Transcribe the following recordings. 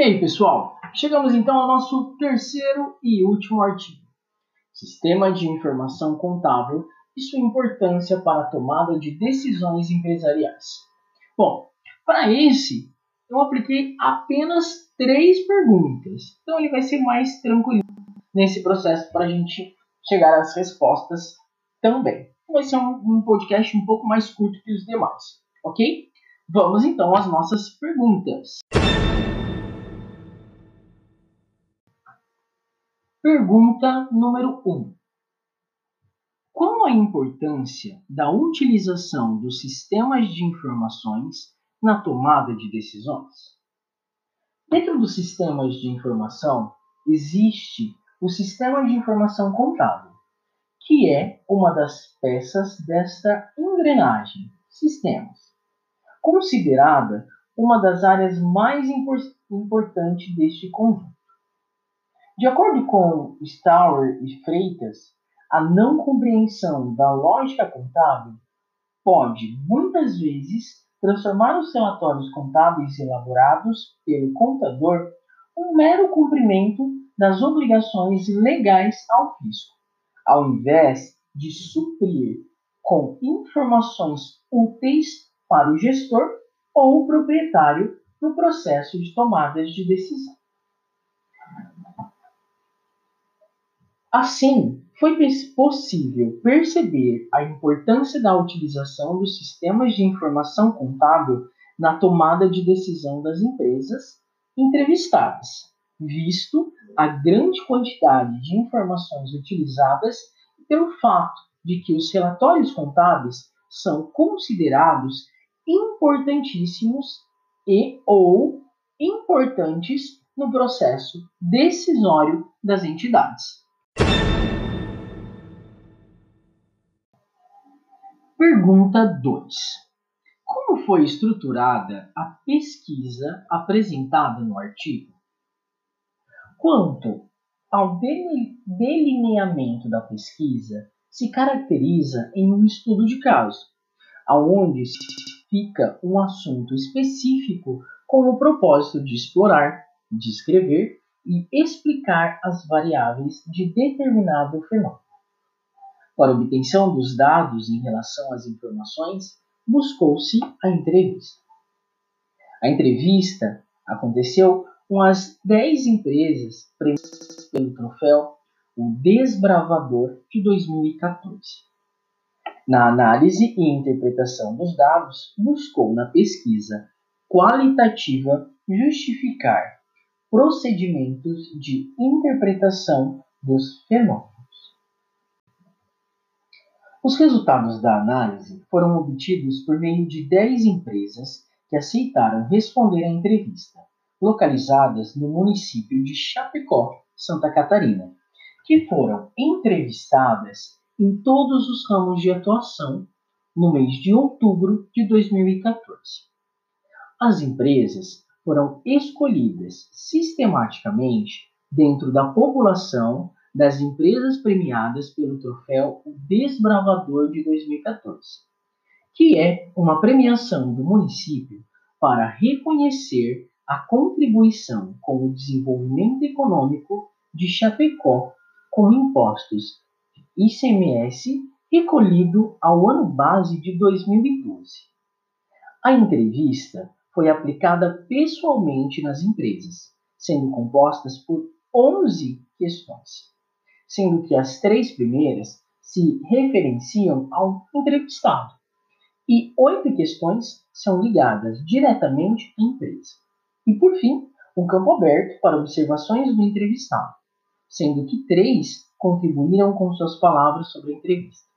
E aí, pessoal? Chegamos então ao nosso terceiro e último artigo. Sistema de informação contábil e sua importância para a tomada de decisões empresariais. Bom, para esse, eu apliquei apenas três perguntas. Então ele vai ser mais tranquilo nesse processo para a gente chegar às respostas também. Vai ser um, podcast um pouco mais curto que os demais, ok? Vamos então às nossas perguntas. Pergunta número 1. Um. Qual a importância da utilização dos sistemas de informações na tomada de decisões? Dentro dos sistemas de informação, existe o sistema de informação contábil, que é uma das peças desta engrenagem, sistemas, considerada uma das áreas mais importantes deste conjunto. De acordo com Stauer e Freitas, a não compreensão da lógica contábil pode, muitas vezes, transformar os relatórios contábeis elaborados pelo contador um mero cumprimento das obrigações legais ao fisco, ao invés de suprir com informações úteis para o gestor ou o proprietário no processo de tomadas de decisão. Assim, foi possível perceber a importância da utilização dos sistemas de informação contábil na tomada de decisão das empresas entrevistadas, visto a grande quantidade de informações utilizadas e pelo fato de que os relatórios contábeis são considerados importantíssimos e ou importantes no processo decisório das entidades. Pergunta 2. Como foi estruturada a pesquisa apresentada no artigo? Quanto ao delineamento da pesquisa, se caracteriza em um estudo de caso, aonde se fica um assunto específico com o propósito de explorar, descrever e explicar as variáveis de determinado fenômeno. Para obtenção dos dados em relação às informações, buscou-se a entrevista. A entrevista aconteceu com as 10 empresas premiadas pelo troféu O Desbravador de 2014. Na análise e interpretação dos dados, buscou na pesquisa qualitativa justificar procedimentos de interpretação dos fenômenos. Os resultados da análise foram obtidos por meio de 10 empresas que aceitaram responder à entrevista, localizadas no município de Chapecó, Santa Catarina, que foram entrevistadas em todos os ramos de atuação no mês de outubro de 2014. As empresas foram escolhidas sistematicamente dentro da população das empresas premiadas pelo troféu Desbravador de 2014, que é uma premiação do município para reconhecer a contribuição com o desenvolvimento econômico de Chapecó com impostos ICMS recolhido ao ano base de 2012. A entrevista foi aplicada pessoalmente nas empresas, sendo compostas por 11 questões sendo que as três primeiras se referenciam ao entrevistado e oito questões são ligadas diretamente à empresa. E, por fim, um campo aberto para observações do entrevistado, sendo que três contribuíram com suas palavras sobre a entrevista.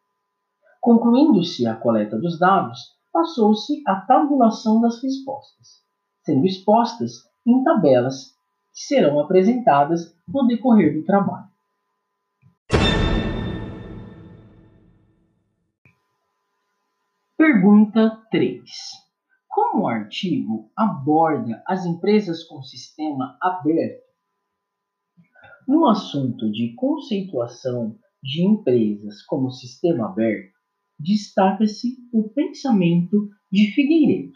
Concluindo-se a coleta dos dados, passou-se a tabulação das respostas, sendo expostas em tabelas que serão apresentadas no decorrer do trabalho. Pergunta 3. Como o artigo aborda as empresas com sistema aberto? No assunto de conceituação de empresas como sistema aberto, destaca-se o pensamento de Figueiredo.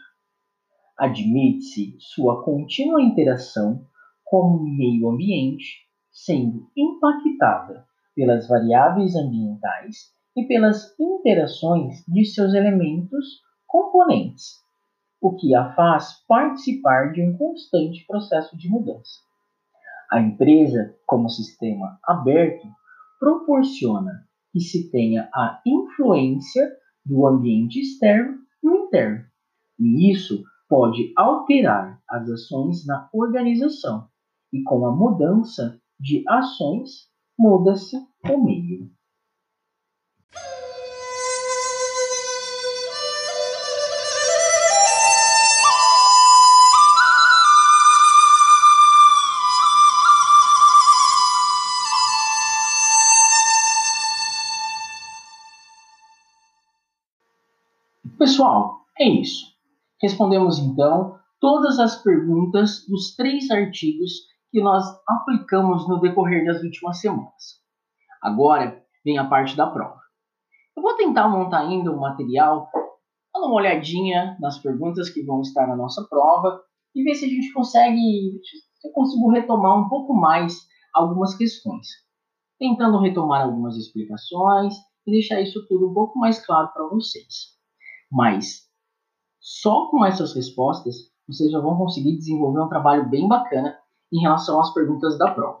Admite-se sua contínua interação como meio ambiente, sendo impactada pelas variáveis ambientais e pelas interações de seus elementos componentes, o que a faz participar de um constante processo de mudança. A empresa, como sistema aberto, proporciona que se tenha a influência do ambiente externo no interno, e isso pode alterar as ações na organização, e com a mudança de ações, muda-se o meio. Pessoal, é isso. Respondemos então todas as perguntas dos três artigos que nós aplicamos no decorrer das últimas semanas. Agora vem a parte da prova. Eu vou tentar montar ainda um material, dar uma olhadinha nas perguntas que vão estar na nossa prova e ver se a gente consegue, se eu consigo retomar um pouco mais algumas questões, tentando retomar algumas explicações e deixar isso tudo um pouco mais claro para vocês. Mas só com essas respostas vocês já vão conseguir desenvolver um trabalho bem bacana em relação às perguntas da prova.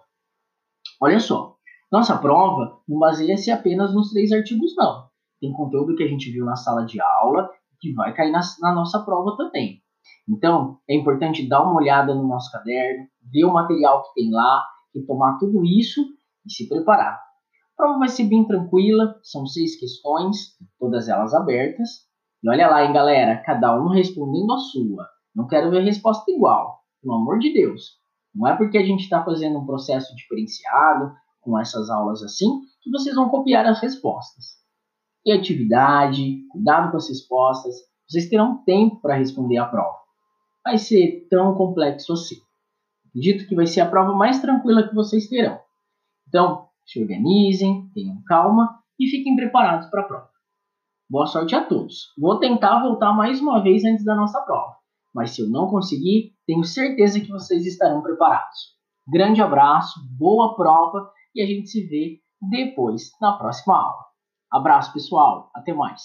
Olha só, nossa prova não baseia-se apenas nos três artigos, não. Tem conteúdo que a gente viu na sala de aula que vai cair na, na nossa prova também. Então, é importante dar uma olhada no nosso caderno, ver o material que tem lá, e tomar tudo isso e se preparar. A prova vai ser bem tranquila, são seis questões, todas elas abertas, e olha lá, hein, galera, cada um respondendo a sua. Não quero ver resposta igual, pelo amor de Deus. Não é porque a gente está fazendo um processo diferenciado, com essas aulas assim, que vocês vão copiar as respostas. E atividade, cuidado com as respostas, vocês terão tempo para responder a prova. Vai ser tão complexo assim. Acredito que vai ser a prova mais tranquila que vocês terão. Então, se organizem, tenham calma e fiquem preparados para a prova. Boa sorte a todos. Vou tentar voltar mais uma vez antes da nossa prova, mas se eu não conseguir, tenho certeza que vocês estarão preparados. Grande abraço, boa prova e a gente se vê depois na próxima aula. Abraço, pessoal. Até mais.